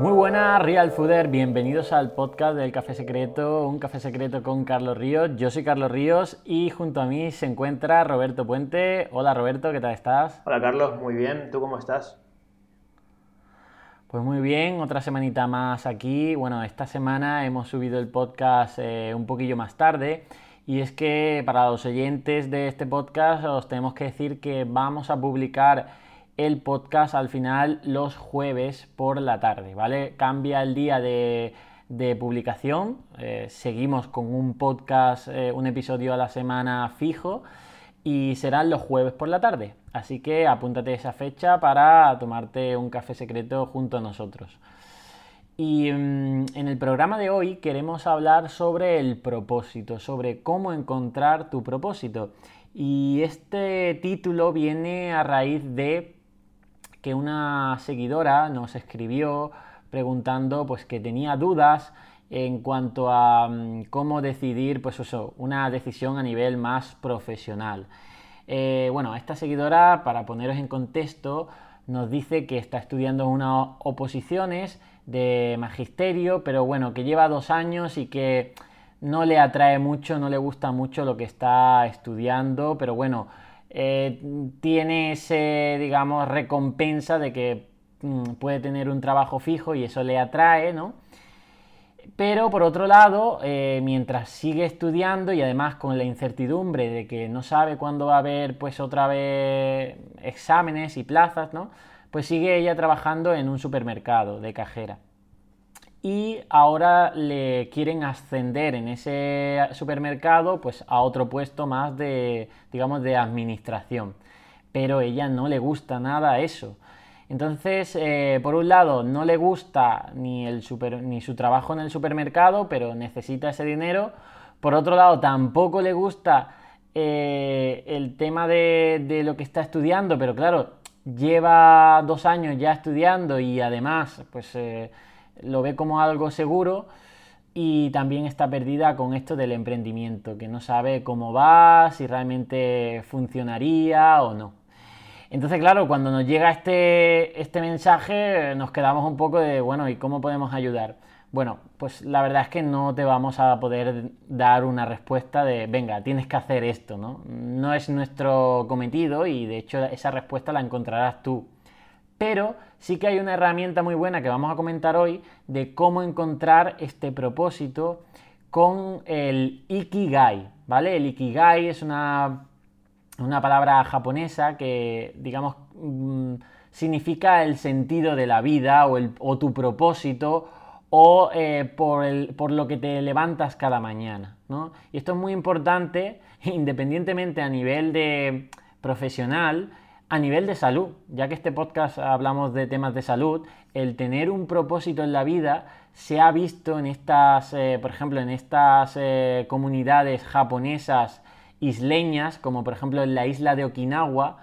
Muy buenas, Real Fooder. Bienvenidos al podcast del Café Secreto, un café secreto con Carlos Ríos. Yo soy Carlos Ríos y junto a mí se encuentra Roberto Puente. Hola Roberto, ¿qué tal estás? Hola Carlos, muy bien. ¿Tú cómo estás? Pues muy bien, otra semanita más aquí. Bueno, esta semana hemos subido el podcast eh, un poquillo más tarde. Y es que para los oyentes de este podcast os tenemos que decir que vamos a publicar el podcast al final los jueves por la tarde, ¿vale? Cambia el día de, publicación, eh, seguimos con un podcast, eh, un episodio a la semana fijo y serán los jueves por la tarde. Así que apúntate esa fecha para tomarte un café secreto junto a nosotros. Y mm, en el programa de hoy queremos hablar sobre el propósito, sobre cómo encontrar tu propósito. Y este título viene a raíz de que una seguidora nos escribió preguntando pues que tenía dudas en cuanto a mm, cómo decidir pues eso, una decisión a nivel más profesional. Eh, bueno, esta seguidora, para poneros en contexto, nos dice que está estudiando unas oposiciones de magisterio, pero bueno, que lleva dos años y que no le atrae mucho, no le gusta mucho lo que está estudiando, pero bueno, eh, tiene ese, digamos, recompensa de que mm, puede tener un trabajo fijo y eso le atrae, ¿no? Pero por otro lado, eh, mientras sigue estudiando y además con la incertidumbre de que no sabe cuándo va a haber pues otra vez exámenes y plazas, ¿no? Pues sigue ella trabajando en un supermercado de cajera y ahora le quieren ascender en ese supermercado pues a otro puesto más de digamos de administración. Pero ella no le gusta nada eso. Entonces eh, por un lado no le gusta ni el ni su trabajo en el supermercado pero necesita ese dinero. Por otro lado tampoco le gusta eh, el tema de, de lo que está estudiando pero claro lleva dos años ya estudiando y además pues eh, lo ve como algo seguro y también está perdida con esto del emprendimiento, que no sabe cómo va, si realmente funcionaría o no. Entonces, claro, cuando nos llega este, este mensaje nos quedamos un poco de, bueno, ¿y cómo podemos ayudar? Bueno, pues la verdad es que no te vamos a poder dar una respuesta de, venga, tienes que hacer esto, ¿no? No es nuestro cometido y de hecho esa respuesta la encontrarás tú pero sí que hay una herramienta muy buena que vamos a comentar hoy de cómo encontrar este propósito con el Ikigai, ¿vale? El Ikigai es una, una palabra japonesa que, digamos, mm, significa el sentido de la vida o, el, tu propósito o eh, por, por, lo que te levantas cada mañana, ¿no? Y esto es muy importante, independientemente a nivel de profesional, a nivel de salud, ya que este podcast hablamos de temas de salud, el tener un propósito en la vida se ha visto en estas, eh, por ejemplo, en estas eh, comunidades japonesas isleñas, como por ejemplo en la isla de Okinawa,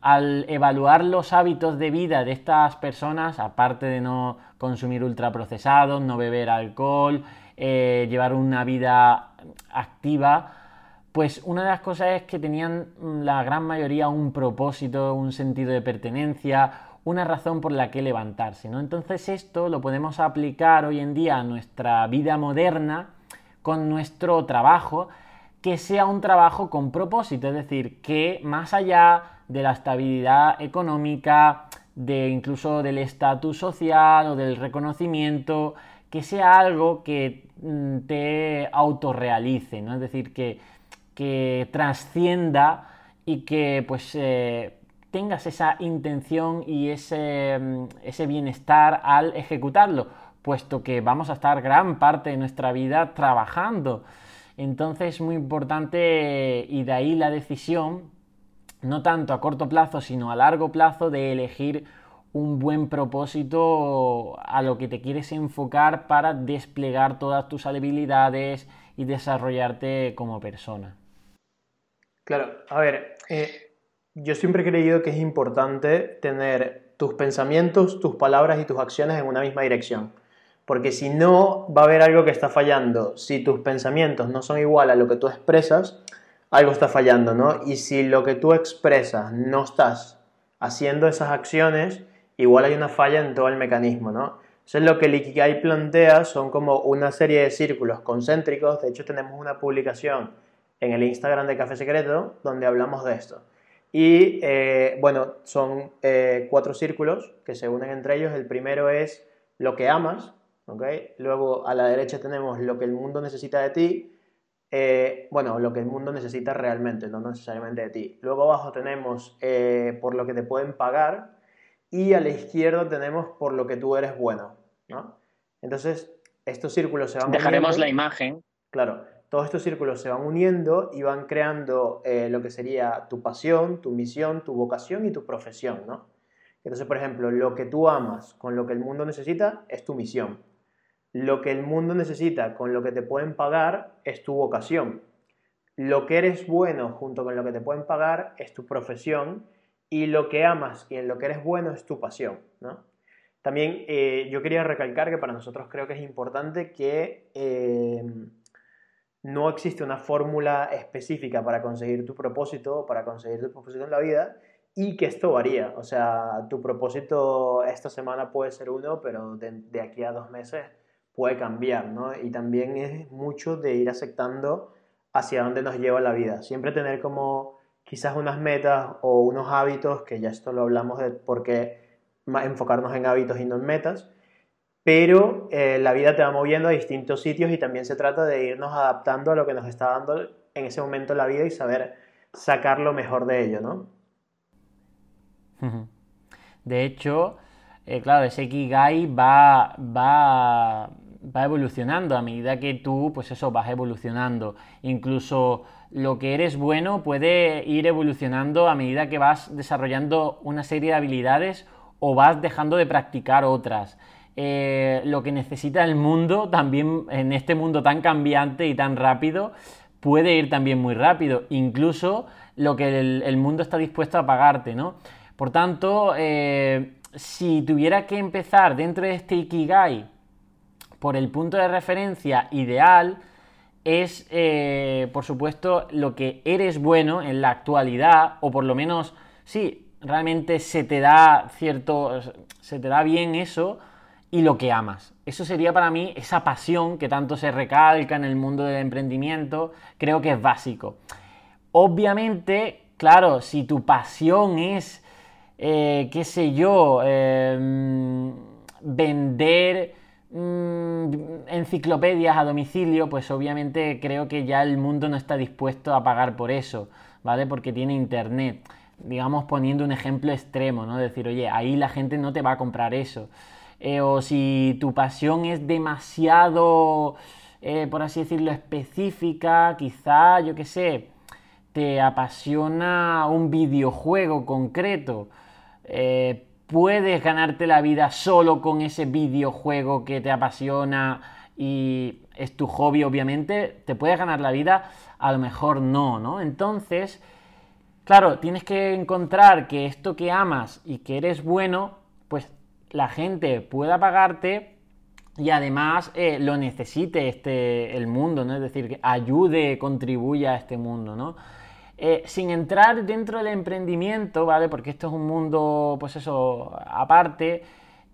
al evaluar los hábitos de vida de estas personas, aparte de no consumir ultraprocesados, no beber alcohol, eh, llevar una vida activa, pues una de las cosas es que tenían mm, la gran mayoría un propósito, un sentido de pertenencia, una razón por la que levantarse, ¿no? Entonces esto lo podemos aplicar hoy en día a nuestra vida moderna con nuestro trabajo, que sea un trabajo con propósito, es decir, que más allá de la estabilidad económica, de incluso del estatus social o del reconocimiento, que sea algo que mm, te autorrealice, ¿no? Es decir, que que trascienda y que pues eh, tengas esa intención y ese, mm, ese bienestar al ejecutarlo, puesto que vamos a estar gran parte de nuestra vida trabajando. Entonces es muy importante y de ahí la decisión, no tanto a corto plazo, sino a largo plazo, de elegir un buen propósito a lo que te quieres enfocar para desplegar todas tus habilidades y desarrollarte como persona. Claro, a ver, eh, yo siempre he creído que es importante tener tus pensamientos, tus palabras y tus acciones en una misma dirección. Porque si no, va a haber algo que está fallando. Si tus pensamientos no son igual a lo que tú expresas, algo está fallando, ¿no? Y si lo que tú expresas no estás haciendo esas acciones, igual hay una falla en todo el mecanismo, ¿no? Entonces lo que el Ikigai plantea son como una serie de círculos concéntricos. De hecho tenemos una publicación en el Instagram de Café Secreto donde hablamos de esto. Y eh, bueno, son eh, cuatro círculos que se unen entre ellos. El primero es lo que amas, ¿okay? Luego a la derecha tenemos lo que el mundo necesita de ti. Eh, bueno, lo que el mundo necesita realmente, no necesariamente de ti. Luego abajo tenemos por lo que te pueden pagar. Y a la izquierda tenemos por lo que tú eres bueno, ¿no? Entonces, estos círculos se van Dejaremos la imagen. Claro, todos estos círculos se van uniendo y van creando eh, lo que sería tu pasión, tu misión, tu vocación y tu profesión, ¿no? Entonces, por ejemplo, lo que tú amas con lo que el mundo necesita es tu misión. Lo que el mundo necesita con lo que te pueden pagar es tu vocación. Lo que eres bueno junto con lo que te pueden pagar es tu profesión y lo que amas y en lo que eres bueno es tu pasión, ¿no? También eh, yo quería recalcar que para nosotros creo que es importante que eh, no existe una fórmula específica para conseguir tu propósito, para conseguir tu propósito en la vida y que esto varía. O sea, tu propósito esta semana puede ser uno, pero de, aquí a dos meses puede cambiar, ¿no? Y también es mucho de ir aceptando hacia dónde nos lleva la vida. Siempre tener como quizás unas metas o unos hábitos, que ya esto lo hablamos de por qué enfocarnos en hábitos y no en metas, pero eh, la vida te va moviendo a distintos sitios y también se trata de irnos adaptando a lo que nos está dando en ese momento la vida y saber sacar lo mejor de ello, ¿no? De hecho, eh, claro, ese Kigai va, va, va evolucionando a medida que tú, pues eso, vas evolucionando. Incluso lo que eres bueno puede ir evolucionando a medida que vas desarrollando una serie de habilidades o vas dejando de practicar otras. Eh, lo que necesita el mundo, también en este mundo tan cambiante y tan rápido, puede ir también muy rápido, incluso lo que el, mundo está dispuesto a pagarte, ¿no? Por tanto, eh, si tuviera que empezar dentro de este Ikigai por el punto de referencia ideal, es, eh, por supuesto, lo que eres bueno en la actualidad, o por lo menos, sí, realmente se te da cierto, se te da bien eso, y lo que amas. Eso sería para mí esa pasión que tanto se recalca en el mundo del emprendimiento, creo que es básico. Obviamente, claro, si tu pasión es, eh, qué sé yo, em, vender mm, enciclopedias a domicilio, pues obviamente creo que ya el mundo no está dispuesto a pagar por eso, ¿vale? Porque tiene internet. Digamos poniendo un ejemplo extremo, ¿no? Decir, oye, ahí la gente no te va a comprar eso. Eh, o si tu pasión es demasiado, eh, por así decirlo, específica, quizá, yo qué sé, te apasiona un videojuego concreto, eh, puedes ganarte la vida solo con ese videojuego que te apasiona y es tu hobby, obviamente, te puedes ganar la vida, a lo mejor no, ¿no? Entonces, claro, tienes que encontrar que esto que amas y que eres bueno, pues la gente pueda pagarte y además eh, lo necesite este, el mundo, ¿no? Es decir, que ayude, contribuya a este mundo, ¿no? Eh, sin entrar dentro del emprendimiento, ¿vale? Porque esto es un mundo, pues eso, aparte,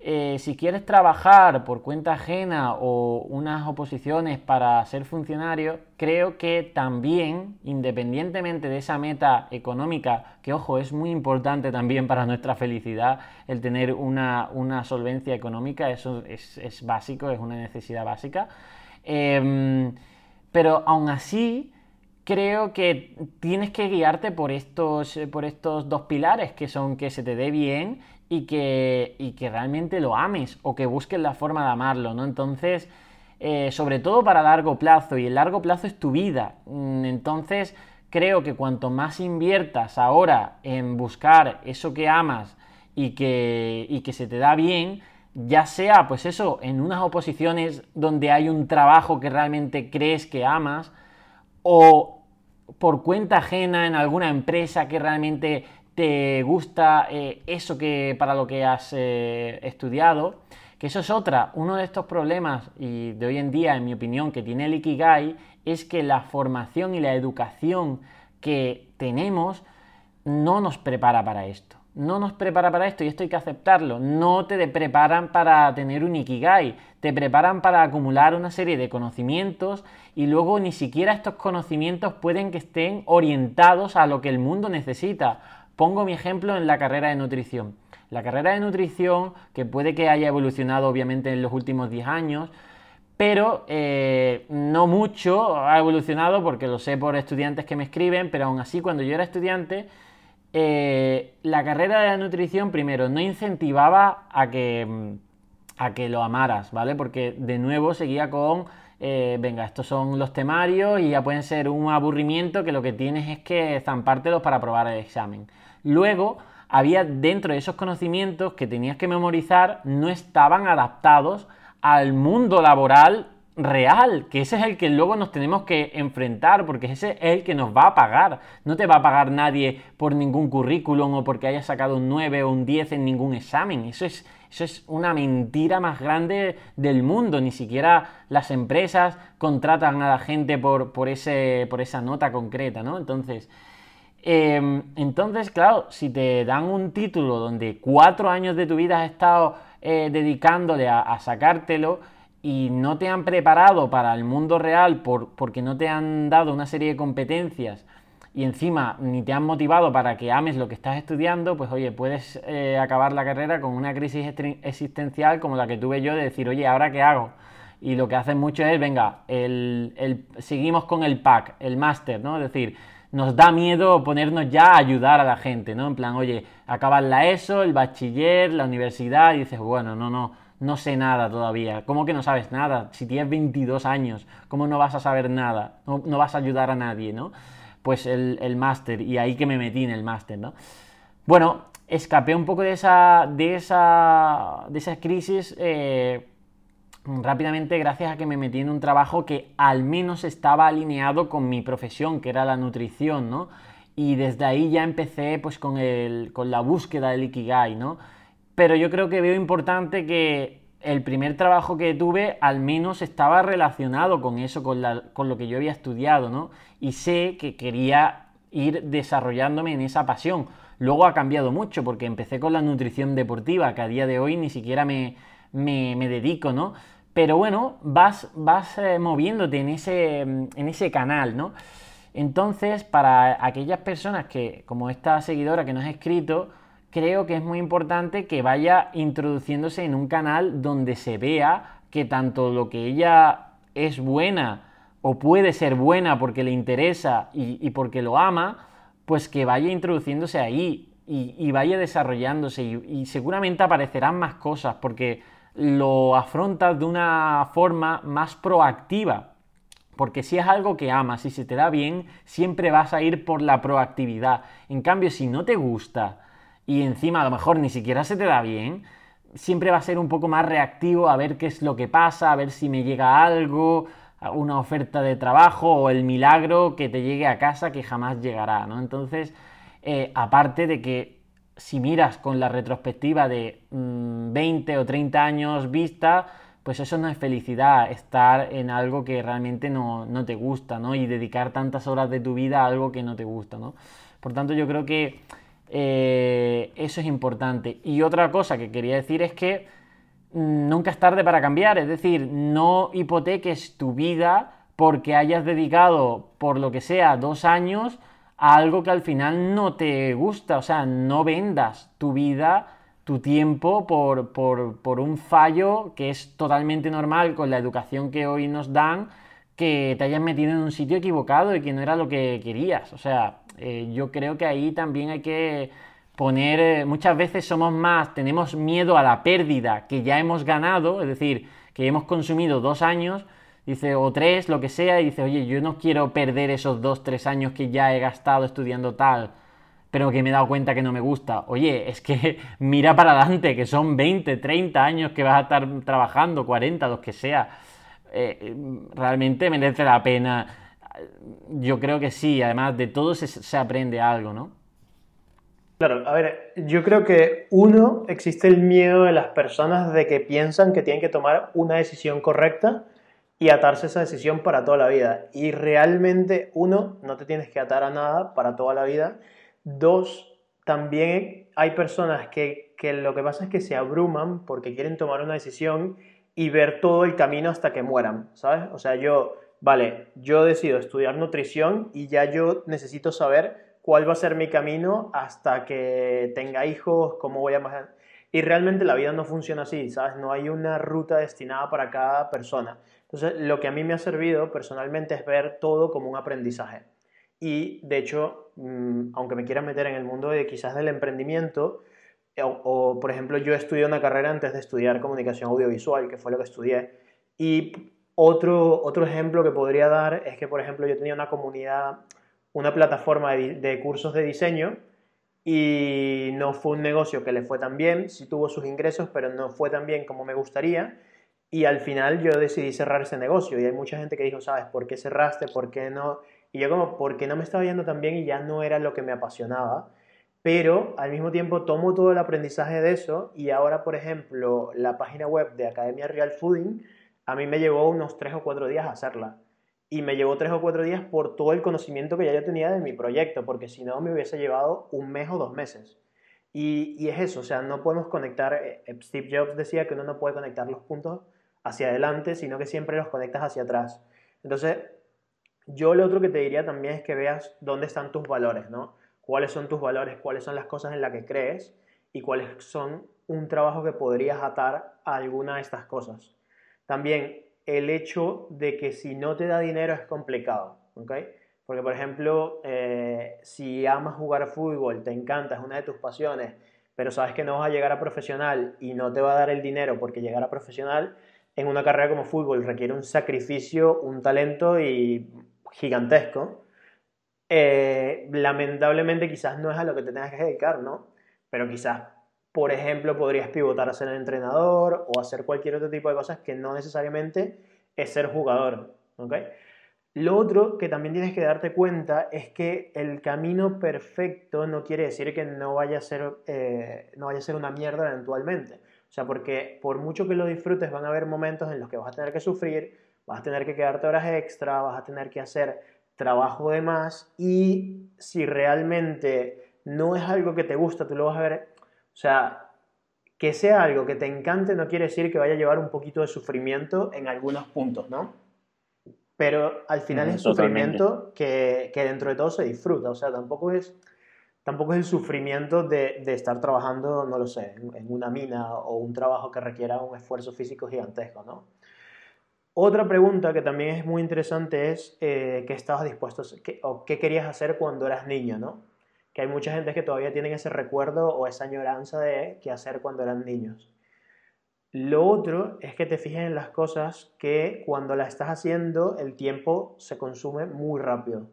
eh, si quieres trabajar por cuenta ajena o unas oposiciones para ser funcionario, creo que también, independientemente de esa meta económica, que ojo, es muy importante también para nuestra felicidad el tener una, solvencia económica, eso es, básico, es una necesidad básica, em, pero aún así creo que tienes que guiarte por estos, por estos dos pilares, que son que se te dé bien y que, que realmente lo ames o que busques la forma de amarlo, ¿no? Entonces, eh, sobre todo para largo plazo, y el largo plazo es tu vida. Mm, entonces, creo que cuanto más inviertas ahora en buscar eso que amas y que, y que se te da bien, ya sea, pues eso, en unas oposiciones donde hay un trabajo que realmente crees que amas, o por cuenta ajena en alguna empresa que realmente te gusta eh, eso que para lo que has eh, estudiado, que eso es otra, uno de estos problemas y de hoy en día, en mi opinión, que tiene el Ikigai es que la formación y la educación que tenemos no nos prepara para esto. no nos prepara para esto y esto hay que aceptarlo. No te preparan para tener un ikigai, te preparan para acumular una serie de conocimientos y luego ni siquiera estos conocimientos pueden que estén orientados a lo que el mundo necesita. Pongo mi ejemplo en la carrera de nutrición. La carrera de nutrición, que puede que haya evolucionado obviamente en los últimos 10 años, pero eh, no mucho ha evolucionado porque lo sé por estudiantes que me escriben, pero aún así cuando yo era estudiante eh, la carrera de la nutrición, primero, no incentivaba a que, mm, a que lo amaras, ¿vale? Porque de nuevo seguía con, eh, venga, estos son los temarios y ya pueden ser un aburrimiento que lo que tienes es que zampártelos para probar el examen. Luego, había dentro de esos conocimientos que tenías que memorizar, no estaban adaptados al mundo laboral real, que ese es el que luego nos tenemos que enfrentar, porque ese es el que nos va a pagar. No te va a pagar nadie por ningún currículum o porque hayas sacado un 9 o un 10 en ningún examen. Eso es, eso es una mentira más grande del mundo. Ni siquiera las empresas contratan a la gente por, por, ese, por esa nota concreta, ¿no? Entonces, em, entonces, claro, si te dan un título donde cuatro años de tu vida has estado eh, dedicándole a sacártelo, y no te han preparado para el mundo real por, porque no te han dado una serie de competencias y encima ni te han motivado para que ames lo que estás estudiando, pues oye, puedes eh, acabar la carrera con una crisis existencial como la que tuve yo de decir, oye, ¿ahora qué hago? Y lo que hacen mucho es, venga, el, seguimos con el pack, el máster, ¿no? Es decir, nos da miedo ponernos ya a ayudar a la gente, ¿no? En plan, oye, acabas la ESO, el bachiller, la universidad, y dices, bueno, no, no, no sé nada todavía. ¿Cómo que no sabes nada? Si tienes 22 años, ¿cómo no vas a saber nada? No, vas a ayudar a nadie, ¿no? Pues el, máster, y ahí que me metí en el máster, ¿no? Bueno, escapé un poco de esa, de esa, de esa crisis eh, rápidamente gracias a que me metí en un trabajo que al menos estaba alineado con mi profesión, que era la nutrición, ¿no? Y desde ahí ya empecé pues con, el, con la búsqueda del Ikigai, ¿no? pero yo creo que veo importante que el primer trabajo que tuve al menos estaba relacionado con eso, con, lo que yo había estudiado, ¿no? Y sé que quería ir desarrollándome en esa pasión. Luego ha cambiado mucho porque empecé con la nutrición deportiva, que a día de hoy ni siquiera me, dedico, ¿no? Pero bueno, vas, vas eh, moviéndote en ese, en ese canal, ¿no? Entonces, para aquellas personas que, como esta seguidora que nos ha escrito, creo que es muy importante que vaya introduciéndose en un canal donde se vea que tanto lo que ella es buena o puede ser buena porque le interesa y, porque lo ama, pues que vaya introduciéndose ahí y, vaya desarrollándose y, seguramente aparecerán más cosas porque lo afrontas de una forma más proactiva. Porque si es algo que amas y se te da bien, siempre vas a ir por la proactividad. En cambio, si no te gusta, y encima a lo mejor ni siquiera se te da bien, siempre va a ser un poco más reactivo a ver qué es lo que pasa, a ver si me llega algo, una oferta de trabajo o el milagro que te llegue a casa que jamás llegará, ¿no? Entonces, eh, aparte de que si miras con la retrospectiva de 20 mm, o 30 años vista, pues eso no es felicidad, estar en algo que realmente no, no, te gusta, ¿no? Y dedicar tantas horas de tu vida a algo que no te gusta, ¿no? Por tanto, yo creo que eh, eso es importante. Y otra cosa que quería decir es que mm, nunca es tarde para cambiar, es decir, no hipoteques tu vida porque hayas dedicado, por lo que sea, dos años algo que al final no te gusta, o sea, no vendas tu vida, tu tiempo por, por un fallo que es totalmente normal con la educación que hoy nos dan, que te hayas metido en un sitio equivocado y que no era lo que querías, o sea, eh, yo creo que ahí también hay que poner, eh, muchas veces somos más, tenemos miedo a la pérdida que ya hemos ganado, es decir, que hemos consumido dos años, dice, o tres, lo que sea, y dice, oye, yo no quiero perder esos dos, tres años que ya he gastado estudiando tal, pero que me he dado cuenta que no me gusta. Oye, es que mira para adelante, que son 20, 30 años que vas a estar trabajando, 40, los que sea. Eh, realmente merece la pena yo creo que sí, además de todo se, aprende algo, ¿no? Claro, a ver, yo creo que uno, existe el miedo de las personas de que piensan que tienen que tomar una decisión correcta y atarse esa decisión para toda la vida. Y realmente, uno, no te tienes que atar a nada para toda la vida. Dos, también hay personas que, que lo que pasa es que se abruman porque quieren tomar una decisión y ver todo el camino hasta que mueran, ¿sabes? O sea, yo, vale, yo decido estudiar nutrición y ya yo necesito saber cuál va a ser mi camino hasta que tenga hijos, cómo voy a... Y realmente la vida no funciona así, ¿sabes? No hay una ruta destinada para cada persona. Entonces, lo que a mí me ha servido personalmente es ver todo como un aprendizaje. Y, de hecho, mm, aunque me quiera meter en el mundo de quizás del emprendimiento, o, por ejemplo, yo estudié una carrera antes de estudiar comunicación audiovisual, que fue lo que estudié. Y otro, otro ejemplo que podría dar es que, por ejemplo, yo tenía una comunidad, una plataforma de, cursos de diseño y no fue un negocio que le fue tan bien, sí tuvo sus ingresos, pero no fue tan bien como me gustaría. Y al final yo decidí cerrar ese negocio y hay mucha gente que dijo, ¿sabes? ¿Por qué cerraste? ¿Por qué no? Y yo como, porque no me estaba yendo tan bien y ya no era lo que me apasionaba pero al mismo tiempo tomo todo el aprendizaje de eso y ahora, por ejemplo, la página web de Academia Real Fooding, a mí me llevó unos tres o cuatro días hacerla. Y me llevó tres o cuatro días por todo el conocimiento que ya yo tenía de mi proyecto, porque si no me hubiese llevado un mes o dos meses. Y, y es eso, o sea, no podemos conectar, eh, eh, Steve Jobs decía que uno no puede conectar los puntos hacia adelante, sino que siempre los conectas hacia atrás. Entonces, yo lo otro que te diría también es que veas dónde están tus valores, ¿no? cuáles son tus valores, cuáles son las cosas en las que crees y cuáles son un trabajo que podrías atar a alguna de estas cosas. También el hecho de que si no te da dinero es complicado, ¿ok? Porque, por ejemplo, eh, si amas jugar fútbol, te encanta, es una de tus pasiones, pero sabes que no vas a llegar a profesional y no te va a dar el dinero porque llegar a profesional en una carrera como fútbol requiere un sacrificio, un talento y gigantesco. Eh, lamentablemente quizás no es a lo que te tengas que dedicar, ¿no? Pero quizás, por ejemplo, podrías pivotar a ser entrenador o hacer cualquier otro tipo de cosas que no necesariamente es ser jugador, ¿ok? Lo otro que también tienes que darte cuenta es que el camino perfecto no quiere decir que no vaya a ser, eh, no vaya a ser una mierda eventualmente. O sea, porque por mucho que lo disfrutes, van a haber momentos en los que vas a tener que sufrir, vas a tener que quedarte horas extra, vas a tener que hacer trabajo de más y si realmente no es algo que te gusta, tú lo vas a ver, o sea, que sea algo que te encante no quiere decir que vaya a llevar un poquito de sufrimiento en algunos puntos, ¿no? Pero al final es sufrimiento que, que, dentro de todo se disfruta, o sea, tampoco es, tampoco es el sufrimiento de, estar trabajando, no lo sé, en una mina o un trabajo que requiera un esfuerzo físico gigantesco, ¿no? Otra pregunta que también es muy interesante es eh, qué estabas dispuesto o qué querías hacer cuando eras niño, ¿no? Que hay mucha gente que todavía tienen ese recuerdo o esa añoranza de qué hacer cuando eran niños. Lo otro es que te fijes en las cosas que cuando las estás haciendo el tiempo se consume muy rápido.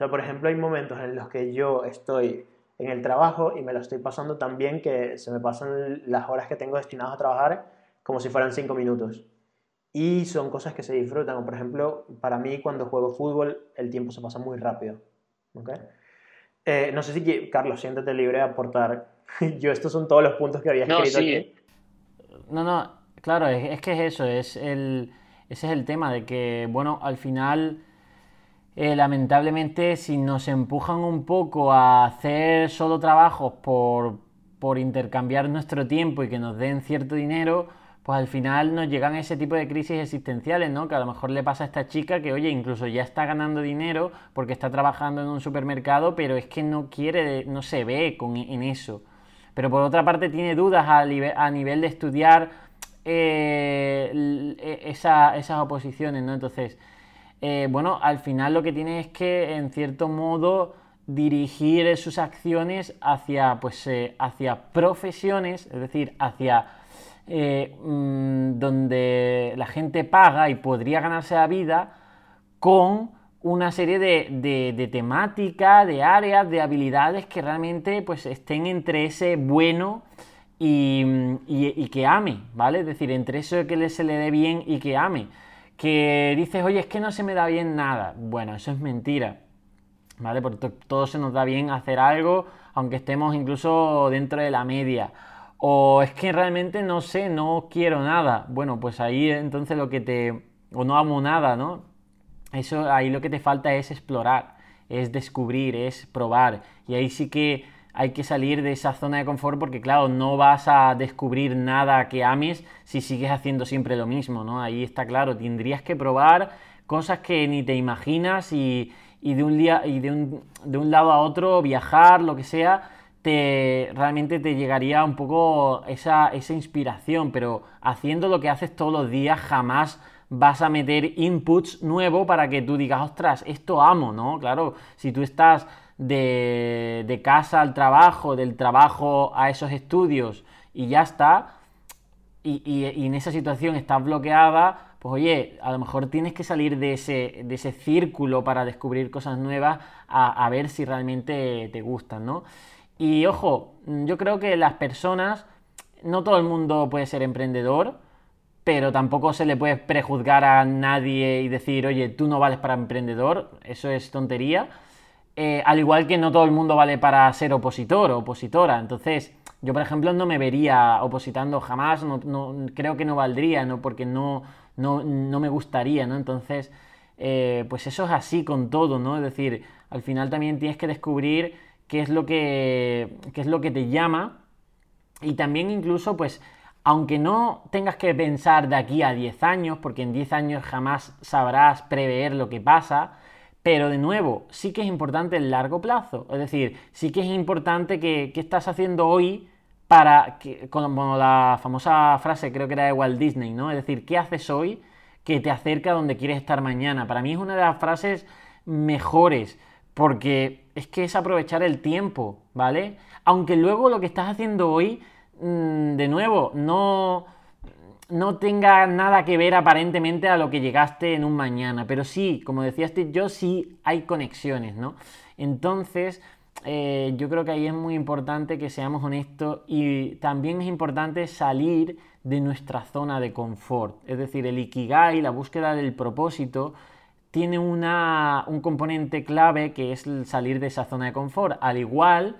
O sea, por ejemplo, hay momentos en los que yo estoy en el trabajo y me lo estoy pasando tan bien que se me pasan las horas que tengo destinadas a trabajar como si fueran cinco minutos y son cosas que se disfrutan. Por ejemplo, para mí cuando juego fútbol el tiempo se pasa muy rápido. ¿okay? Eh, no sé si, Carlos, siéntete libre de aportar. Yo estos son todos los puntos que había escrito aquí. No, no, claro, es, que es eso, es el, ese es el tema de que, bueno, al final... Eh, lamentablemente, si nos empujan un poco a hacer solo trabajos por, por intercambiar nuestro tiempo y que nos den cierto dinero, pues al final nos llegan ese tipo de crisis existenciales, ¿no? Que a lo mejor le pasa a esta chica que, oye, incluso ya está ganando dinero porque está trabajando en un supermercado, pero es que no quiere, no se ve con, en eso. Pero por otra parte tiene dudas a, nivel, de estudiar eh, e, esas oposiciones, ¿no? Entonces, eh, bueno, al final lo que tiene es que, en cierto modo, dirigir sus acciones hacia, pues, eh, hacia profesiones, es decir, hacia eh, mm, donde la gente paga y podría ganarse la vida con una serie de, de, temáticas, de áreas, de habilidades que realmente pues, estén entre ese bueno y, que ame, ¿vale? Es decir, entre eso que se le dé bien y que ame. Que dices, oye, es que no se me da bien nada. Bueno, eso es mentira, ¿vale? Porque todo se nos da bien hacer algo, aunque estemos incluso dentro de la media. O es que realmente no sé, no quiero nada. Bueno, pues ahí entonces lo que te... o no amo nada, ¿no? Eso ahí lo que te falta es explorar, es descubrir, es probar. Y ahí sí que hay que salir de esa zona de confort porque, claro, no vas a descubrir nada que ames si sigues haciendo siempre lo mismo, ¿no? Ahí está claro, tendrías que probar cosas que ni te imaginas y, de, un, día, y de, un, de un lado a otro viajar, lo que sea, te, realmente te llegaría un poco esa, esa inspiración, pero haciendo lo que haces todos los días jamás vas a meter inputs nuevos para que tú digas, ostras, esto amo, ¿no? Claro, si tú estás de, casa al trabajo, del trabajo a esos estudios y ya está, y, en esa situación estás bloqueada, pues oye, a lo mejor tienes que salir de ese, de ese círculo para descubrir cosas nuevas a, a, ver si realmente te gustan, ¿no? Y ojo, yo creo que las personas, no todo el mundo puede ser emprendedor, pero tampoco se le puede prejuzgar a nadie y decir, oye, tú no vales para emprendedor, eso es tontería. Eh, al igual que no todo el mundo vale para ser opositor o opositora. Entonces, yo, por ejemplo, no me vería opositando jamás, no, creo que no valdría, ¿no? porque no, no, me gustaría, ¿no? Entonces, eh, pues eso es así con todo, ¿no? Es decir, al final también tienes que descubrir qué es lo que, qué es lo que te llama y también incluso, pues, aunque no tengas que pensar de aquí a 10 años, porque en 10 años jamás sabrás prever lo que pasa, pero de nuevo, sí que es importante el largo plazo. Es decir, sí que es importante que, estás haciendo hoy para, que, como la famosa frase creo que era de Walt Disney, ¿no? Es decir, ¿qué haces hoy que te acerca a donde quieres estar mañana? Para mí es una de las frases mejores, porque es que es aprovechar el tiempo, ¿vale? Aunque luego lo que estás haciendo hoy, mm, de nuevo, no no tenga nada que ver aparentemente a lo que llegaste en un mañana, pero sí, como decía Steve yo sí hay conexiones, ¿no? Entonces, eh, yo creo que ahí es muy importante que seamos honestos y también es importante salir de nuestra zona de confort. Es decir, el Ikigai, la búsqueda del propósito, tiene una, un componente clave que es el salir de esa zona de confort, al igual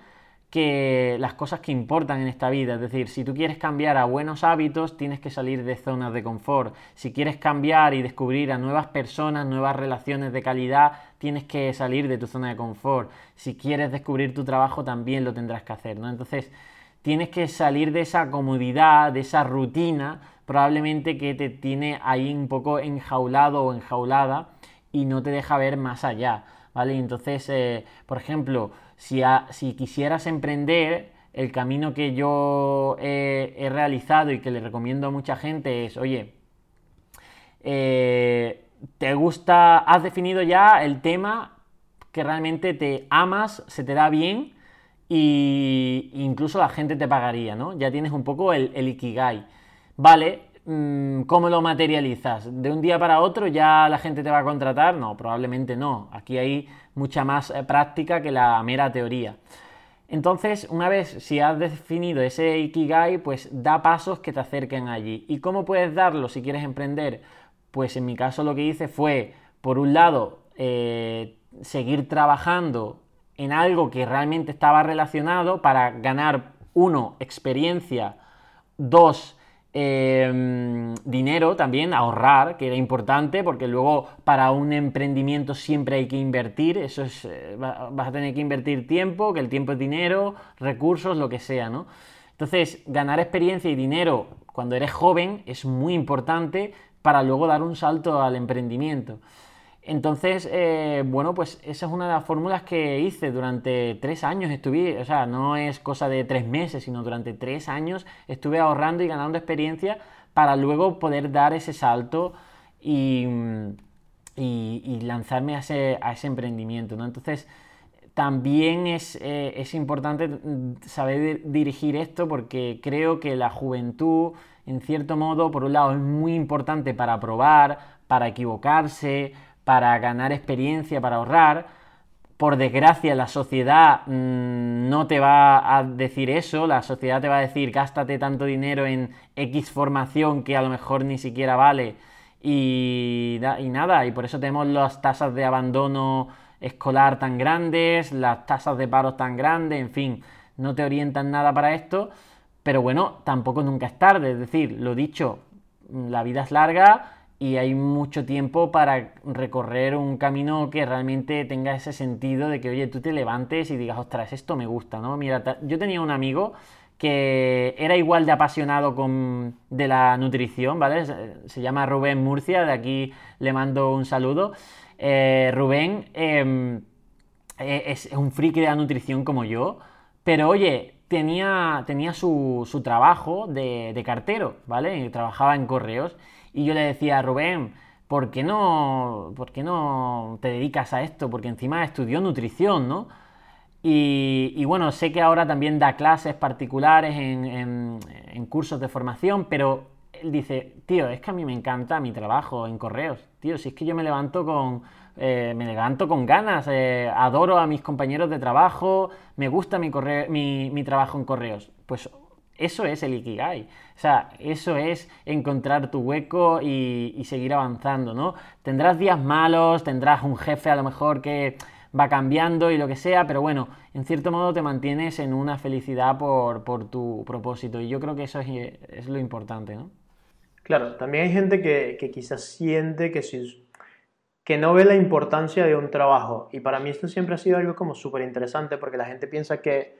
que las cosas que importan en esta vida. Es decir, si tú quieres cambiar a buenos hábitos, tienes que salir de zonas de confort. Si quieres cambiar y descubrir a nuevas personas, nuevas relaciones de calidad, tienes que salir de tu zona de confort. Si quieres descubrir tu trabajo, también lo tendrás que hacer, ¿no? Entonces, tienes que salir de esa comodidad, de esa rutina, probablemente que te tiene ahí un poco enjaulado o enjaulada y no te deja ver más allá, ¿vale? Entonces, eh, por ejemplo, si, quisieras emprender, el camino que yo he, realizado y que le recomiendo a mucha gente es, oye, eh, te gusta, has definido ya el tema que realmente te amas, se te da bien e incluso la gente te pagaría, ¿no? Ya tienes un poco el, el ikigai. Vale, ¿cómo lo materializas? ¿De un día para otro ya la gente te va a contratar? No, probablemente no. Aquí hay mucha más eh, práctica que la mera teoría. Entonces, una vez si has definido ese Ikigai, pues da pasos que te acerquen allí. ¿Y cómo puedes darlo si quieres emprender? Pues en mi caso lo que hice fue, por un lado, eh, seguir trabajando en algo que realmente estaba relacionado para ganar, uno, experiencia, dos, Em, dinero también, ahorrar, que era importante, porque luego para un emprendimiento siempre hay que invertir, eso es, eh, vas a tener que invertir tiempo, que el tiempo es dinero, recursos, lo que sea, ¿no? Entonces, ganar experiencia y dinero cuando eres joven es muy importante para luego dar un salto al emprendimiento. Entonces, eh, bueno, pues esa es una de las fórmulas que hice durante tres años. Estuve, o sea, no es cosa de tres meses, sino durante tres años estuve ahorrando y ganando experiencia para luego poder dar ese salto y, lanzarme a ese, emprendimiento. ¿no? Entonces, también es, eh, es importante saber dirigir esto porque creo que la juventud, en cierto modo, por un lado, es muy importante para probar, para equivocarse para ganar experiencia, para ahorrar. Por desgracia, la sociedad mm, no te va a decir eso, la sociedad te va a decir gástate tanto dinero en X formación que a lo mejor ni siquiera vale y, y nada, y por eso tenemos las tasas de abandono escolar tan grandes, las tasas de paros tan grandes, en fin, no te orientan nada para esto, pero bueno, tampoco nunca es tarde, es decir, lo dicho, la vida es larga y hay mucho tiempo para recorrer un camino que realmente tenga ese sentido de que, oye, tú te levantes y digas, ostras, esto me gusta, ¿no? Mira, yo tenía un amigo que era igual de apasionado con, de la nutrición, ¿vale? Se, llama Rubén Murcia, de aquí le mando un saludo. Eh, Rubén em, e, es, un friki de la nutrición como yo, pero oye, tenía, tenía su, trabajo de, de, cartero, ¿vale? trabajaba en correos y yo le decía a Rubén, ¿por qué no, por qué no te dedicas a esto? Porque encima estudió nutrición, ¿no? Y, bueno, sé que ahora también da clases particulares en, cursos de formación, pero él dice, tío, es que a mí me encanta mi trabajo en correos. Tío, si es que yo me levanto con, eh, me levanto con ganas, eh, adoro a mis compañeros de trabajo, me gusta mi, mi trabajo en correos. Pues eso es el Ikigai. O sea, eso es encontrar tu hueco y, seguir avanzando, ¿no? Tendrás días malos, tendrás un jefe a lo mejor que va cambiando y lo que sea, pero bueno, en cierto modo te mantienes en una felicidad por, tu propósito y yo creo que eso es, lo importante, ¿no? Claro, también hay gente que, quizás siente que, si, que no ve la importancia de un trabajo y para mí esto siempre ha sido algo como súper interesante porque la gente piensa que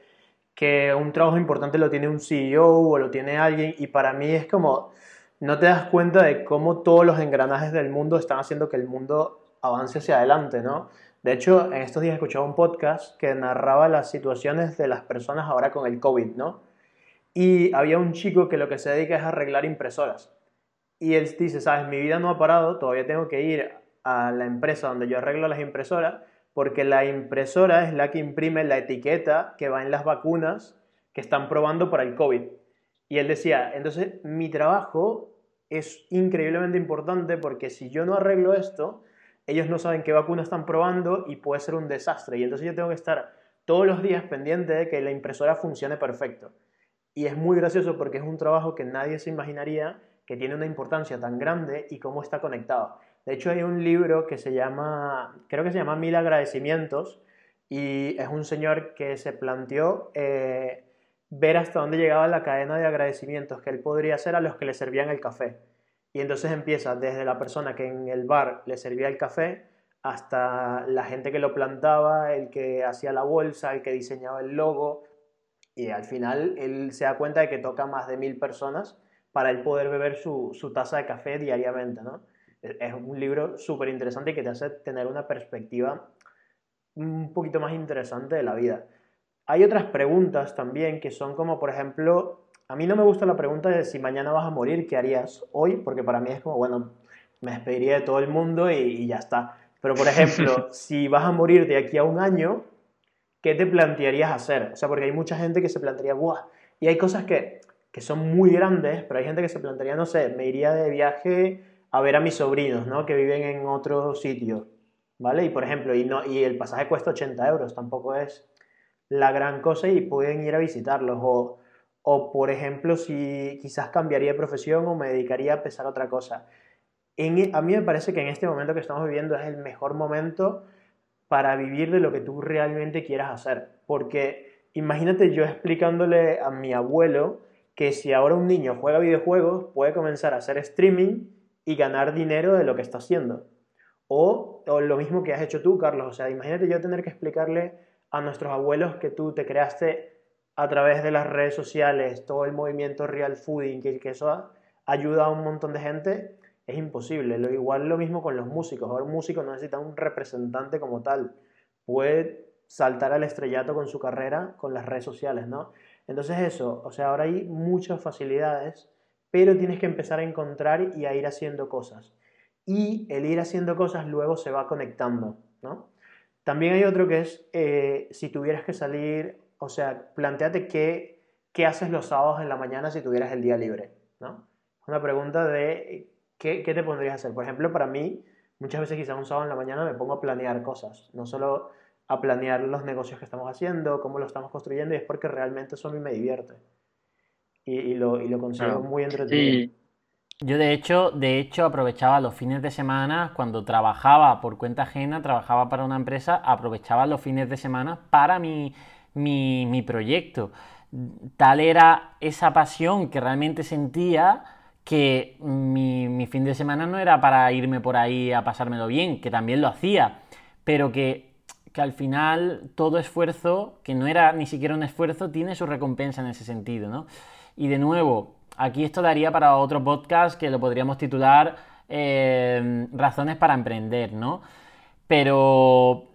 que un trabajo importante lo tiene un CEO o lo tiene alguien y para mí es como no te das cuenta de cómo todos los engranajes del mundo están haciendo que el mundo avance hacia adelante, ¿no? De hecho, en estos días escuchaba un podcast que narraba las situaciones de las personas ahora con el COVID, ¿no? Y había un chico que lo que se dedica es a arreglar impresoras. Y él dice, sabes, mi vida no ha parado, todavía tengo que ir a la empresa donde yo arreglo las impresoras porque la impresora es la que imprime la etiqueta que va en las vacunas que están probando para el COVID. Y él decía, entonces mi trabajo es increíblemente importante porque si yo no arreglo esto, ellos no saben qué vacuna están probando y puede ser un desastre. Y entonces yo tengo que estar todos los días pendiente de que la impresora funcione perfecto. Y es muy gracioso porque es un trabajo que nadie se imaginaría que tiene una importancia tan grande y cómo está conectado. De hecho, hay un libro que se llama, creo que se llama Mil agradecimientos, y es un señor que se planteó eh, ver hasta dónde llegaba la cadena de agradecimientos que él podría hacer a los que le servían el café. Y entonces empieza desde la persona que en el bar le servía el café hasta la gente que lo plantaba, el que hacía la bolsa, el que diseñaba el logo. Y al final él se da cuenta de que toca más de mil personas para él poder beber su, su taza de café diariamente, ¿no? Es un libro súper interesante que te hace tener una perspectiva un poquito más interesante de la vida. Hay otras preguntas también que son como, por ejemplo, a mí no me gusta la pregunta de si mañana vas a morir, ¿qué harías hoy? Porque para mí es como, bueno, me despediría de todo el mundo y, ya está. Pero, por ejemplo, si vas a morir de aquí a un año, ¿qué te plantearías hacer? O sea, porque hay mucha gente que se plantearía, ¡buah! Y hay cosas que, que son muy grandes, pero hay gente que se plantearía, no sé, me iría de viaje a ver a mis sobrinos, ¿no? Que viven en otro sitio, ¿vale? Y por ejemplo, y, no, y el pasaje cuesta 80 euros, tampoco es la gran cosa y pueden ir a visitarlos. O, o por ejemplo, si quizás cambiaría de profesión o me dedicaría a pesar otra cosa. En, e, a mí me parece que en este momento que estamos viviendo es el mejor momento para vivir de lo que tú realmente quieras hacer. Porque imagínate yo explicándole a mi abuelo que si ahora un niño juega videojuegos puede comenzar a hacer streaming y ganar dinero de lo que está haciendo. O, lo mismo que has hecho tú, Carlos. O sea, imagínate yo tener que explicarle a nuestros abuelos que tú te creaste a través de las redes sociales, todo el movimiento real fooding, que, que eso ayuda a un montón de gente, es imposible. Lo, igual lo mismo con los músicos. Ahora un músico no necesita un representante como tal. Puede saltar al estrellato con su carrera con las redes sociales, ¿no? Entonces eso, o sea, ahora hay muchas facilidades pero tienes que empezar a encontrar y a ir haciendo cosas. Y el ir haciendo cosas luego se va conectando, ¿no? También hay otro que es, eh, si tuvieras que salir, o sea, planteate qué, qué haces los sábados en la mañana si tuvieras el día libre, ¿no? Una pregunta de ¿qué, qué te pondrías a hacer. Por ejemplo, para mí, muchas veces quizás un sábado en la mañana me pongo a planear cosas, no solo a planear los negocios que estamos haciendo, cómo lo estamos construyendo, y es porque realmente eso a mí me divierte y, lo, y lo consigo muy entretenido. Yo de hecho, de hecho aprovechaba los fines de semana cuando trabajaba por cuenta ajena, trabajaba para una empresa, aprovechaba los fines de semana para mi, mi, proyecto. Tal era esa pasión que realmente sentía que mi, mi fin de semana no era para irme por ahí a pasármelo bien, que también lo hacía, pero que, que al final todo esfuerzo, que no era ni siquiera un esfuerzo, tiene su recompensa en ese sentido, ¿no? Y de nuevo, aquí esto daría para otro podcast que lo podríamos titular eh, Razones para emprender, ¿no? Pero,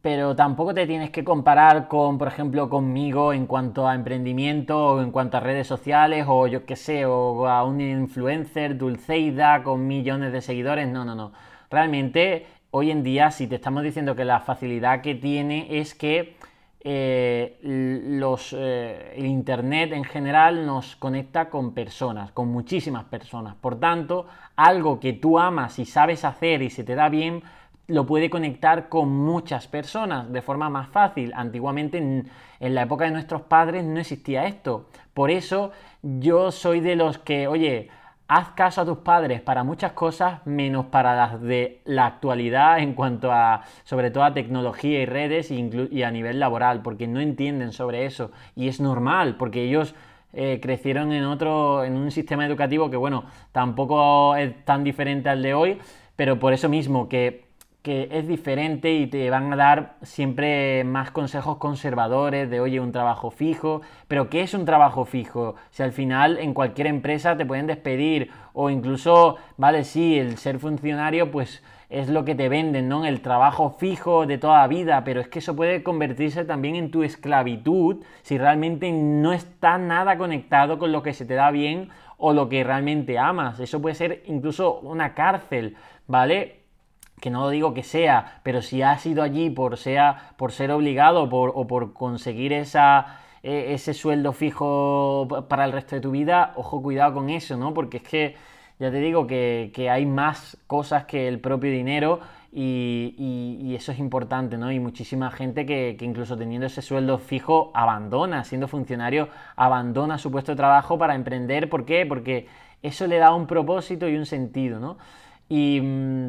pero tampoco te tienes que comparar con, por ejemplo, conmigo en cuanto a emprendimiento o en cuanto a redes sociales o yo qué sé, o a un influencer, Dulceida, con millones de seguidores. No, no, no. Realmente, hoy en día, si te estamos diciendo que la facilidad que tiene es que eh, los, eh, el Internet en general nos conecta con personas, con muchísimas personas. Por tanto, algo que tú amas y sabes hacer y se te da bien, lo puede conectar con muchas personas de forma más fácil. Antiguamente, en, la época de nuestros padres, no existía esto. Por eso yo soy de los que, oye, haz caso a tus padres para muchas cosas, menos para las de la actualidad en cuanto a, sobre todo a tecnología y redes y, a nivel laboral, porque no entienden sobre eso. Y es normal, porque ellos eh, crecieron en otro, en un sistema educativo que, bueno, tampoco es tan diferente al de hoy, pero por eso mismo que que es diferente y te van a dar siempre más consejos conservadores de, oye, un trabajo fijo, pero ¿qué es un trabajo fijo? Si al final en cualquier empresa te pueden despedir o incluso, vale, sí, el ser funcionario pues es lo que te venden, ¿no? El trabajo fijo de toda vida, pero es que eso puede convertirse también en tu esclavitud si realmente no está nada conectado con lo que se te da bien o lo que realmente amas. Eso puede ser incluso una cárcel, ¿vale? Que no digo que sea, pero si has ido allí por, sea, por ser obligado o por conseguir esa, e, ese sueldo fijo para el resto de tu vida, ojo, cuidado con eso, ¿no? Porque es que ya te digo que, hay más cosas que el propio dinero y, eso es importante, ¿no? Y muchísima gente que, que, incluso teniendo ese sueldo fijo abandona, siendo funcionario, abandona su puesto de trabajo para emprender. ¿Por qué? Porque eso le da un propósito y un sentido, ¿no? Y mm,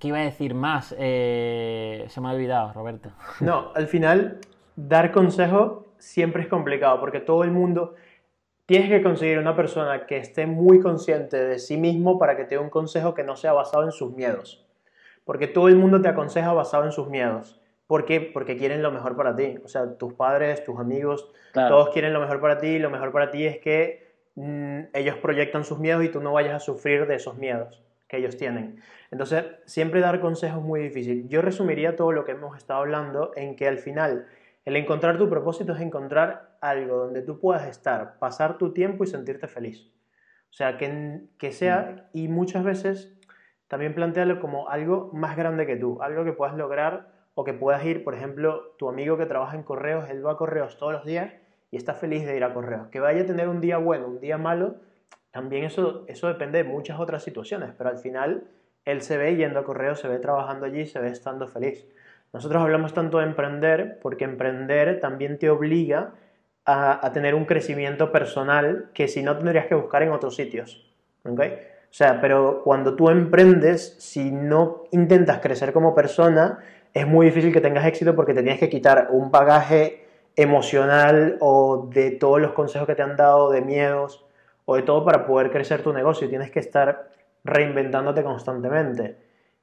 ¿Qué iba a decir más? Eh, se me ha olvidado, Roberto. No, al final, dar consejo siempre es complicado porque todo el mundo. Tienes que conseguir una persona que esté muy consciente de sí mismo para que te dé un consejo que no sea basado en sus miedos. Porque todo el mundo te aconseja basado en sus miedos. ¿Por qué? Porque quieren lo mejor para ti. O sea, tus padres, tus amigos, todos quieren lo mejor para ti. Y lo mejor para ti es que mm, ellos proyectan sus miedos y tú no vayas a sufrir de esos miedos que ellos tienen. Entonces, siempre dar consejos es muy difícil. Yo resumiría todo lo que hemos estado hablando en que al final el encontrar tu propósito es encontrar algo donde tú puedas estar, pasar tu tiempo y sentirte feliz. O sea, que, que sea, y muchas veces también plantearlo como algo más grande que tú, algo que puedas lograr o que puedas ir, por ejemplo, tu amigo que trabaja en correos, él va a correos todos los días y está feliz de ir a correos. Que vaya a tener un día bueno, un día malo, también eso, eso depende de muchas otras situaciones, pero al final él se ve yendo a correo, se ve trabajando allí, se ve estando feliz. Nosotros hablamos tanto de emprender porque emprender también te obliga a, tener un crecimiento personal que si no tendrías que buscar en otros sitios. ¿okay? O sea, pero cuando tú emprendes, si no intentas crecer como persona, es muy difícil que tengas éxito porque te tienes que quitar un bagaje emocional o de todos los consejos que te han dado, de miedos o de todo para poder crecer tu negocio. Tienes que estar reinventándote constantemente.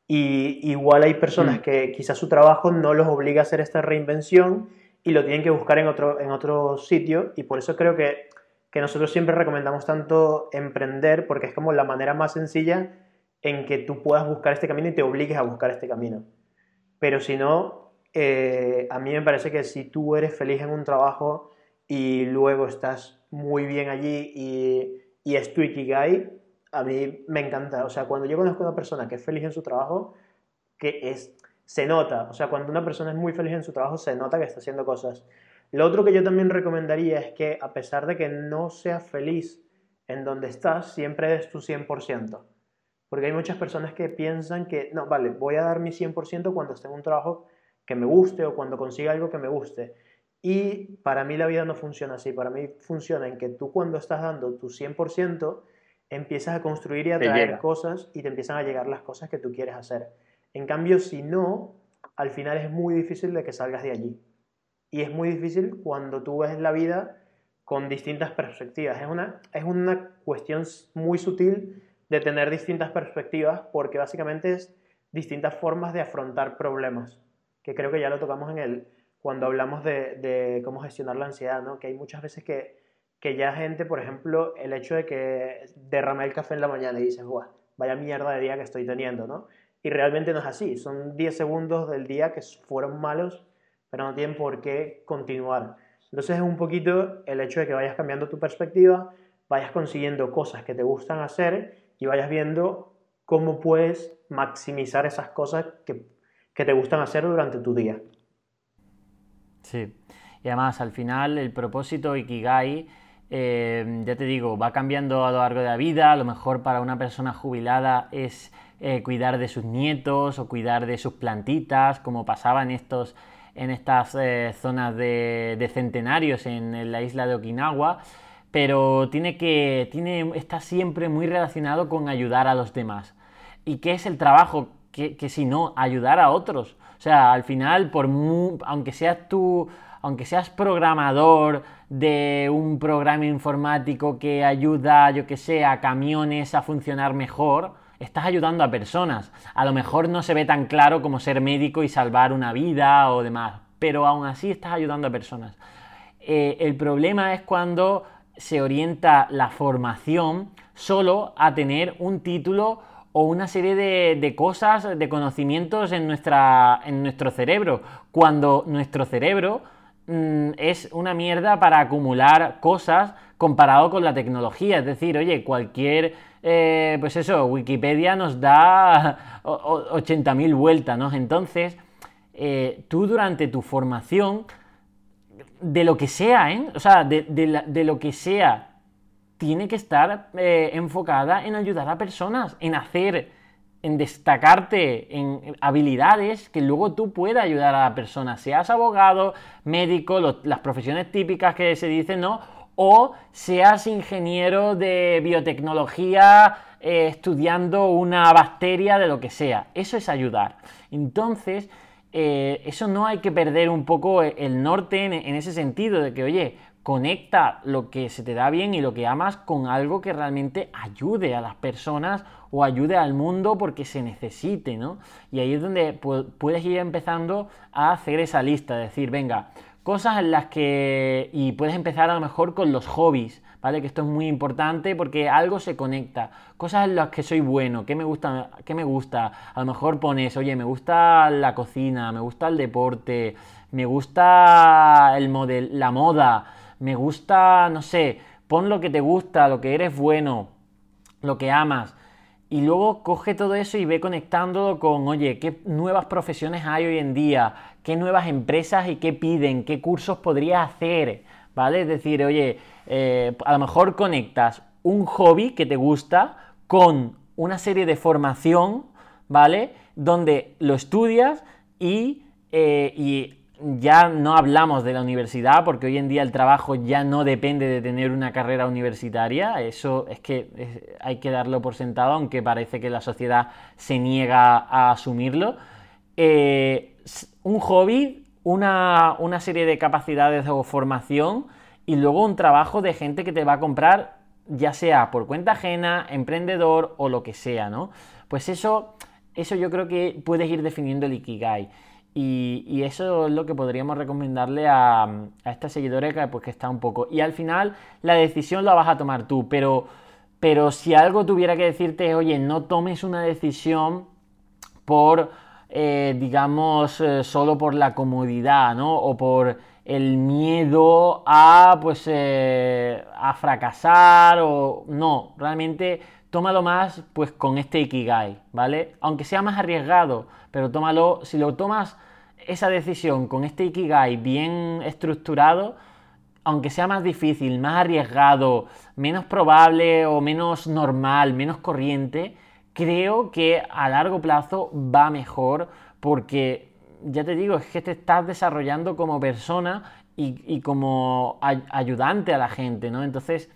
Y igual hay personas mm. que quizás su trabajo no los obliga a hacer esta reinvención y lo tienen que buscar en otro, en otro sitio. Y por eso creo que, que nosotros siempre recomendamos tanto emprender, porque es como la manera más sencilla en que tú puedas buscar este camino y te obligues a buscar este camino. Pero si no, eh, a mí me parece que si tú eres feliz en un trabajo y luego estás muy bien allí y, y es tu ikigai, a mí me encanta. O sea, cuando yo conozco a una persona que es feliz en su trabajo, que es, se nota. O sea, cuando una persona es muy feliz en su trabajo, se nota que está haciendo cosas. Lo otro que yo también recomendaría es que, a pesar de que no seas feliz en donde estás, siempre des tu 100%. Porque hay muchas personas que piensan que, no, vale, voy a dar mi 100% cuando esté en un trabajo que me guste o cuando consiga algo que me guste. Y para mí la vida no funciona así. Para mí funciona en que tú cuando estás dando tu 100%, empiezas a construir y a traer cosas y te empiezan a llegar las cosas que tú quieres hacer. En cambio, si no, al final es muy difícil de que salgas de allí. Y es muy difícil cuando tú ves la vida con distintas perspectivas. Es una, es una cuestión muy sutil de tener distintas perspectivas porque básicamente es distintas formas de afrontar problemas, que creo que ya lo tocamos en el, cuando hablamos de, de cómo gestionar la ansiedad, ¿no? que hay muchas veces que, que ya gente, por ejemplo, el hecho de que derrame el café en la mañana y dices, Buah, vaya mierda de día que estoy teniendo, ¿no? Y realmente no es así, son 10 segundos del día que fueron malos, pero no tienen por qué continuar. Entonces es un poquito el hecho de que vayas cambiando tu perspectiva, vayas consiguiendo cosas que te gustan hacer y vayas viendo cómo puedes maximizar esas cosas que, que te gustan hacer durante tu día. Sí, y además al final el propósito Ikigai, eh, ya te digo, va cambiando a lo largo de la vida, lo mejor para una persona jubilada es eh, cuidar de sus nietos o cuidar de sus plantitas, como pasaba en, estos, en estas eh, zonas de, centenarios en, la isla de Okinawa, pero tiene que, tiene, está siempre muy relacionado con ayudar a los demás. ¿Y qué es el trabajo? Que, que si no, ayudar a otros. O sea, al final, por aunque seas tú, aunque seas programador de un programa informático que ayuda, yo que sé, a camiones a funcionar mejor, estás ayudando a personas. A lo mejor no se ve tan claro como ser médico y salvar una vida o demás, pero aún así estás ayudando a personas. Eh, el problema es cuando se orienta la formación solo a tener un título o una serie de, cosas, de conocimientos en, nuestra, en nuestro cerebro, cuando nuestro cerebro mm, es una mierda para acumular cosas comparado con la tecnología. Es decir, oye, cualquier, eh, pues eso, Wikipedia nos da 80.000 vueltas, ¿no? Entonces, eh, tú durante tu formación, de lo que sea, ¿eh? O sea, de, lo que sea tiene que estar eh, enfocada en ayudar a personas, en hacer, en destacarte en habilidades que luego tú puedas ayudar a la persona, seas abogado, médico, las profesiones típicas que se dicen, ¿no? O seas ingeniero de biotecnología eh, estudiando una bacteria de lo que sea. Eso es ayudar. Entonces, eh, eso no hay que perder un poco el norte en ese sentido de que, oye, Conecta lo que se te da bien y lo que amas con algo que realmente ayude a las personas o ayude al mundo porque se necesite, ¿no? Y ahí es donde puedes ir empezando a hacer esa lista, decir, venga, cosas en las que... y puedes empezar a lo mejor con los hobbies, ¿vale? Que esto es muy importante porque algo se conecta. Cosas en las que soy bueno, ¿qué me gusta? ¿Qué me gusta? A lo mejor pones, oye, me gusta la cocina, me gusta el deporte, me gusta el model, la moda, me gusta, no sé, pon lo que te gusta, lo que eres bueno, lo que amas. Y luego coge todo eso y ve conectándolo con, oye, ¿qué nuevas profesiones hay hoy en día? ¿Qué nuevas empresas y qué piden? ¿Qué cursos podrías hacer? ¿Vale? Es decir, oye, eh, a lo mejor conectas un hobby que te gusta con una serie de formación, ¿vale? Donde lo estudias y, eh, y ya no hablamos de la universidad, porque hoy en día el trabajo ya no depende de tener una carrera universitaria, eso es que hay que darlo por sentado, aunque parece que la sociedad se niega a asumirlo. Eh, un hobby, una, una serie de capacidades o formación y luego un trabajo de gente que te va a comprar, ya sea por cuenta ajena, emprendedor o lo que sea, ¿no? Pues eso, eso yo creo que puedes ir definiendo el Ikigai. Y, eso es lo que podríamos recomendarle a, esta seguidora que, pues, que está un poco. Y al final la decisión la vas a tomar tú, pero, pero si algo tuviera que decirte, oye, no tomes una decisión por, eh, digamos, eh, solo por la comodidad, ¿no? O por el miedo a, pues, eh, a fracasar o... No, realmente tómalo más, pues, con este Ikigai, ¿vale? Aunque sea más arriesgado, pero tómalo, si lo tomas esa decisión con este Ikigai bien estructurado, aunque sea más difícil, más arriesgado, menos probable o menos normal, menos corriente, creo que a largo plazo va mejor porque, ya te digo, es que te estás desarrollando como persona y, como ayudante a la gente, ¿no? Entonces,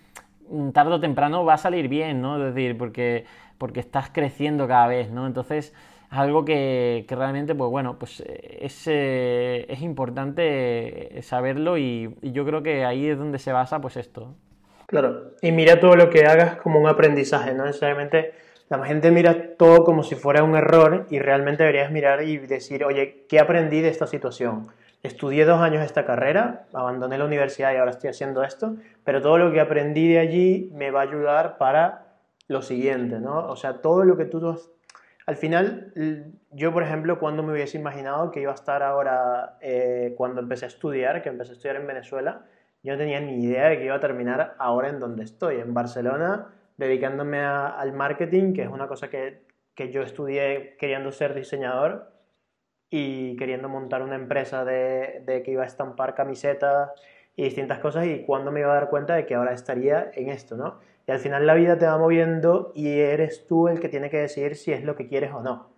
mm, tarde o temprano va a salir bien, ¿no? Es decir, porque, porque estás creciendo cada vez, ¿no? Entonces, algo que, realmente, pues bueno, pues es, es importante saberlo y, y, yo creo que ahí es donde se basa pues esto. Claro, y mira todo lo que hagas como un aprendizaje, no necesariamente la gente mira todo como si fuera un error y realmente deberías mirar y decir, oye, ¿qué aprendí de esta situación? Estudié dos años esta carrera, abandoné la universidad y ahora estoy haciendo esto, pero todo lo que aprendí de allí me va a ayudar para lo siguiente, ¿no? O sea, todo lo que tú... Al final, yo, por ejemplo, cuando me hubiese imaginado que iba a estar ahora, eh, cuando empecé a estudiar, que empecé a estudiar en Venezuela, yo no tenía ni idea de que iba a terminar ahora en donde estoy, en Barcelona, dedicándome al marketing, que es una cosa que, que, yo estudié queriendo ser diseñador y queriendo montar una empresa de, de, que iba a estampar camisetas y distintas cosas y cuando me iba a dar cuenta de que ahora estaría en esto, ¿no? Y al final la vida te va moviendo y eres tú el que tiene que decidir si es lo que quieres o no.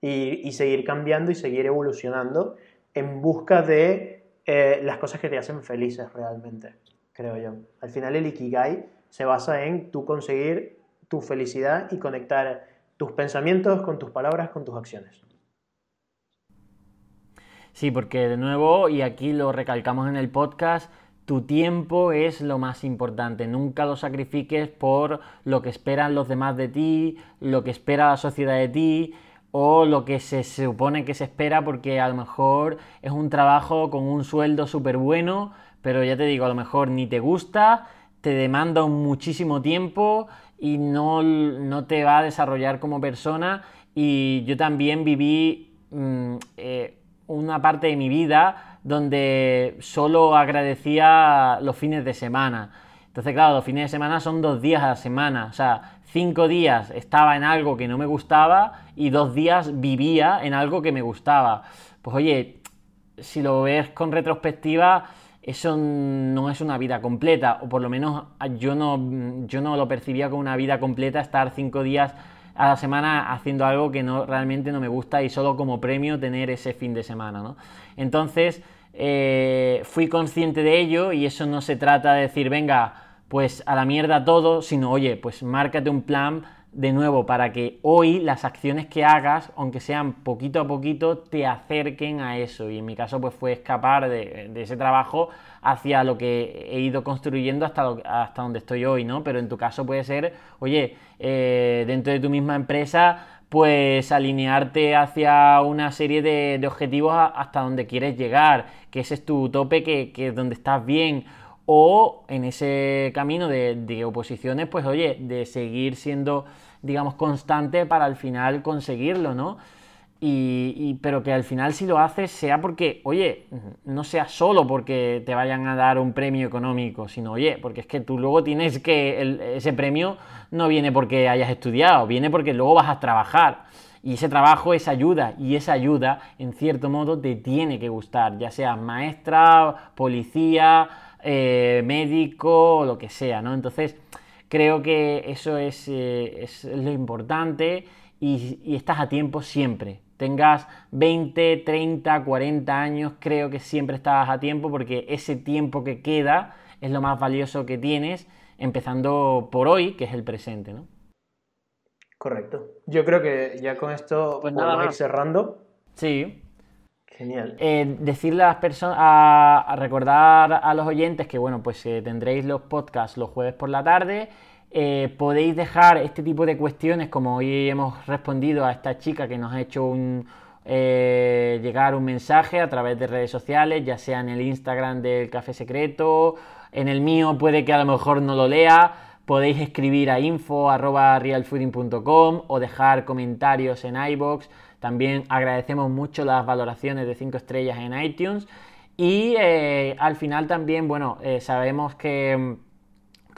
Y, seguir cambiando y seguir evolucionando en busca de eh, las cosas que te hacen felices realmente, creo yo. Al final el Ikigai se basa en tú conseguir tu felicidad y conectar tus pensamientos con tus palabras, con tus acciones. Sí, porque de nuevo, y aquí lo recalcamos en el podcast, tu tiempo es lo más importante. Nunca lo sacrifiques por lo que esperan los demás de ti, lo que espera la sociedad de ti o lo que se supone que se espera porque a lo mejor es un trabajo con un sueldo súper bueno, pero ya te digo, a lo mejor ni te gusta, te demanda muchísimo tiempo y no, no te va a desarrollar como persona. Y yo también viví mm, eh, una parte de mi vida donde solo agradecía los fines de semana. Entonces, claro, los fines de semana son dos días a la semana. O sea, cinco días estaba en algo que no me gustaba y dos días vivía en algo que me gustaba. Pues oye, si lo ves con retrospectiva, eso no es una vida completa, o por lo menos yo no, yo no lo percibía como una vida completa estar cinco días a la semana haciendo algo que no, realmente no me gusta y solo como premio tener ese fin de semana. ¿no? Entonces eh, fui consciente de ello y eso no se trata de decir, venga, pues a la mierda todo, sino oye, pues márcate un plan de nuevo para que hoy las acciones que hagas, aunque sean poquito a poquito, te acerquen a eso. Y en mi caso, pues fue escapar de, ese trabajo hacia lo que he ido construyendo hasta, hasta donde estoy hoy, ¿no? Pero en tu caso puede ser, oye, eh, dentro de tu misma empresa, pues alinearte hacia una serie de, objetivos hasta donde quieres llegar, que ese es tu tope, que, que es donde estás bien o en ese camino de, oposiciones, pues oye, de seguir siendo, digamos, constante para al final conseguirlo, ¿no? Y, pero que al final si lo haces sea porque, oye, no sea solo porque te vayan a dar un premio económico, sino, oye, porque es que tú luego tienes que, ese premio no viene porque hayas estudiado, viene porque luego vas a trabajar. Y ese trabajo es ayuda, y esa ayuda, en cierto modo, te tiene que gustar, ya sea maestra, policía, eh, médico lo que sea, ¿no? Entonces, creo que eso es, eh, lo importante y, estás a tiempo siempre. Tengas 20, 30, 40 años, creo que siempre estás a tiempo porque ese tiempo que queda es lo más valioso que tienes, empezando por hoy, que es el presente, ¿no? Correcto. Yo creo que ya con esto pues podemos ir cerrando. Sí. Genial. Eh, decirle a las personas, a, recordar a los oyentes que, bueno, pues eh, tendréis los podcasts los jueves por la tarde. Eh, podéis dejar este tipo de cuestiones, como hoy hemos respondido a esta chica que nos ha hecho un, llegar un mensaje a través de redes sociales, ya sea en el Instagram del Café Secreto, en el mío puede que a lo mejor no lo lea. Podéis escribir a info.realfooding.com o dejar comentarios en iBox también agradecemos mucho las valoraciones de 5 estrellas en iTunes. Y eh, al final también, bueno, eh, sabemos que,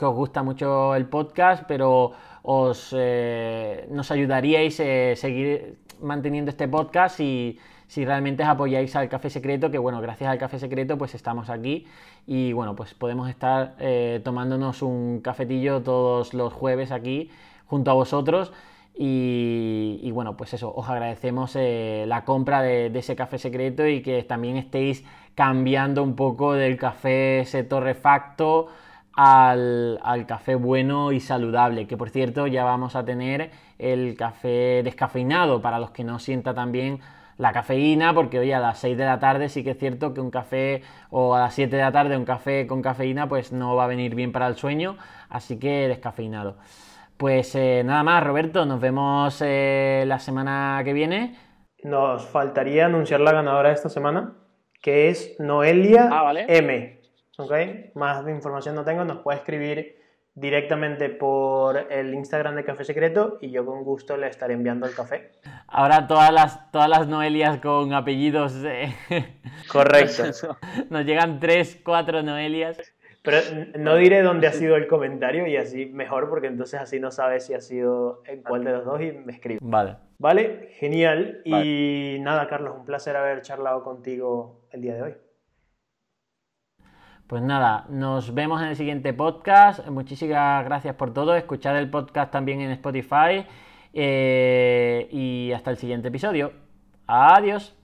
os gusta mucho el podcast, pero os, eh, nos ayudaríais a seguir manteniendo este podcast y si realmente apoyáis al Café Secreto, que bueno, gracias al Café Secreto pues estamos aquí y bueno, pues podemos estar tomándonos un cafetillo todos los jueves aquí junto a vosotros. Y, bueno, pues eso, os agradecemos eh, la compra de, ese café secreto y que también estéis cambiando un poco del café ese torrefacto al, al, café bueno y saludable, que por cierto ya vamos a tener el café descafeinado para los que no sienta también la cafeína, porque hoy a las 6 de la tarde sí que es cierto que un café o a las 7 de la tarde un café con cafeína pues no va a venir bien para el sueño, así que descafeinado. Pues eh, nada más, Roberto, nos vemos eh, la semana que viene. Nos faltaría anunciar la ganadora de esta semana, que es Noelia ah, M. ¿Okay? Más de información no tengo, nos puede escribir directamente por el Instagram de Café Secreto y yo con gusto le estaré enviando el café. Ahora todas las, todas las Noelias con apellidos. Eh, Correcto. Nos llegan tres, cuatro Noelias. Pero no diré dónde ha sido el comentario y así mejor, porque entonces así no sabes si ha sido en cuál de los dos y me escribe. Vale. Vale, genial. Y nada, Carlos, un placer haber charlado contigo el día de hoy. Pues nada, nos vemos en el siguiente podcast. Muchísimas gracias por todo. Escuchad el podcast también en Spotify. Eh, y hasta el siguiente episodio. Adiós.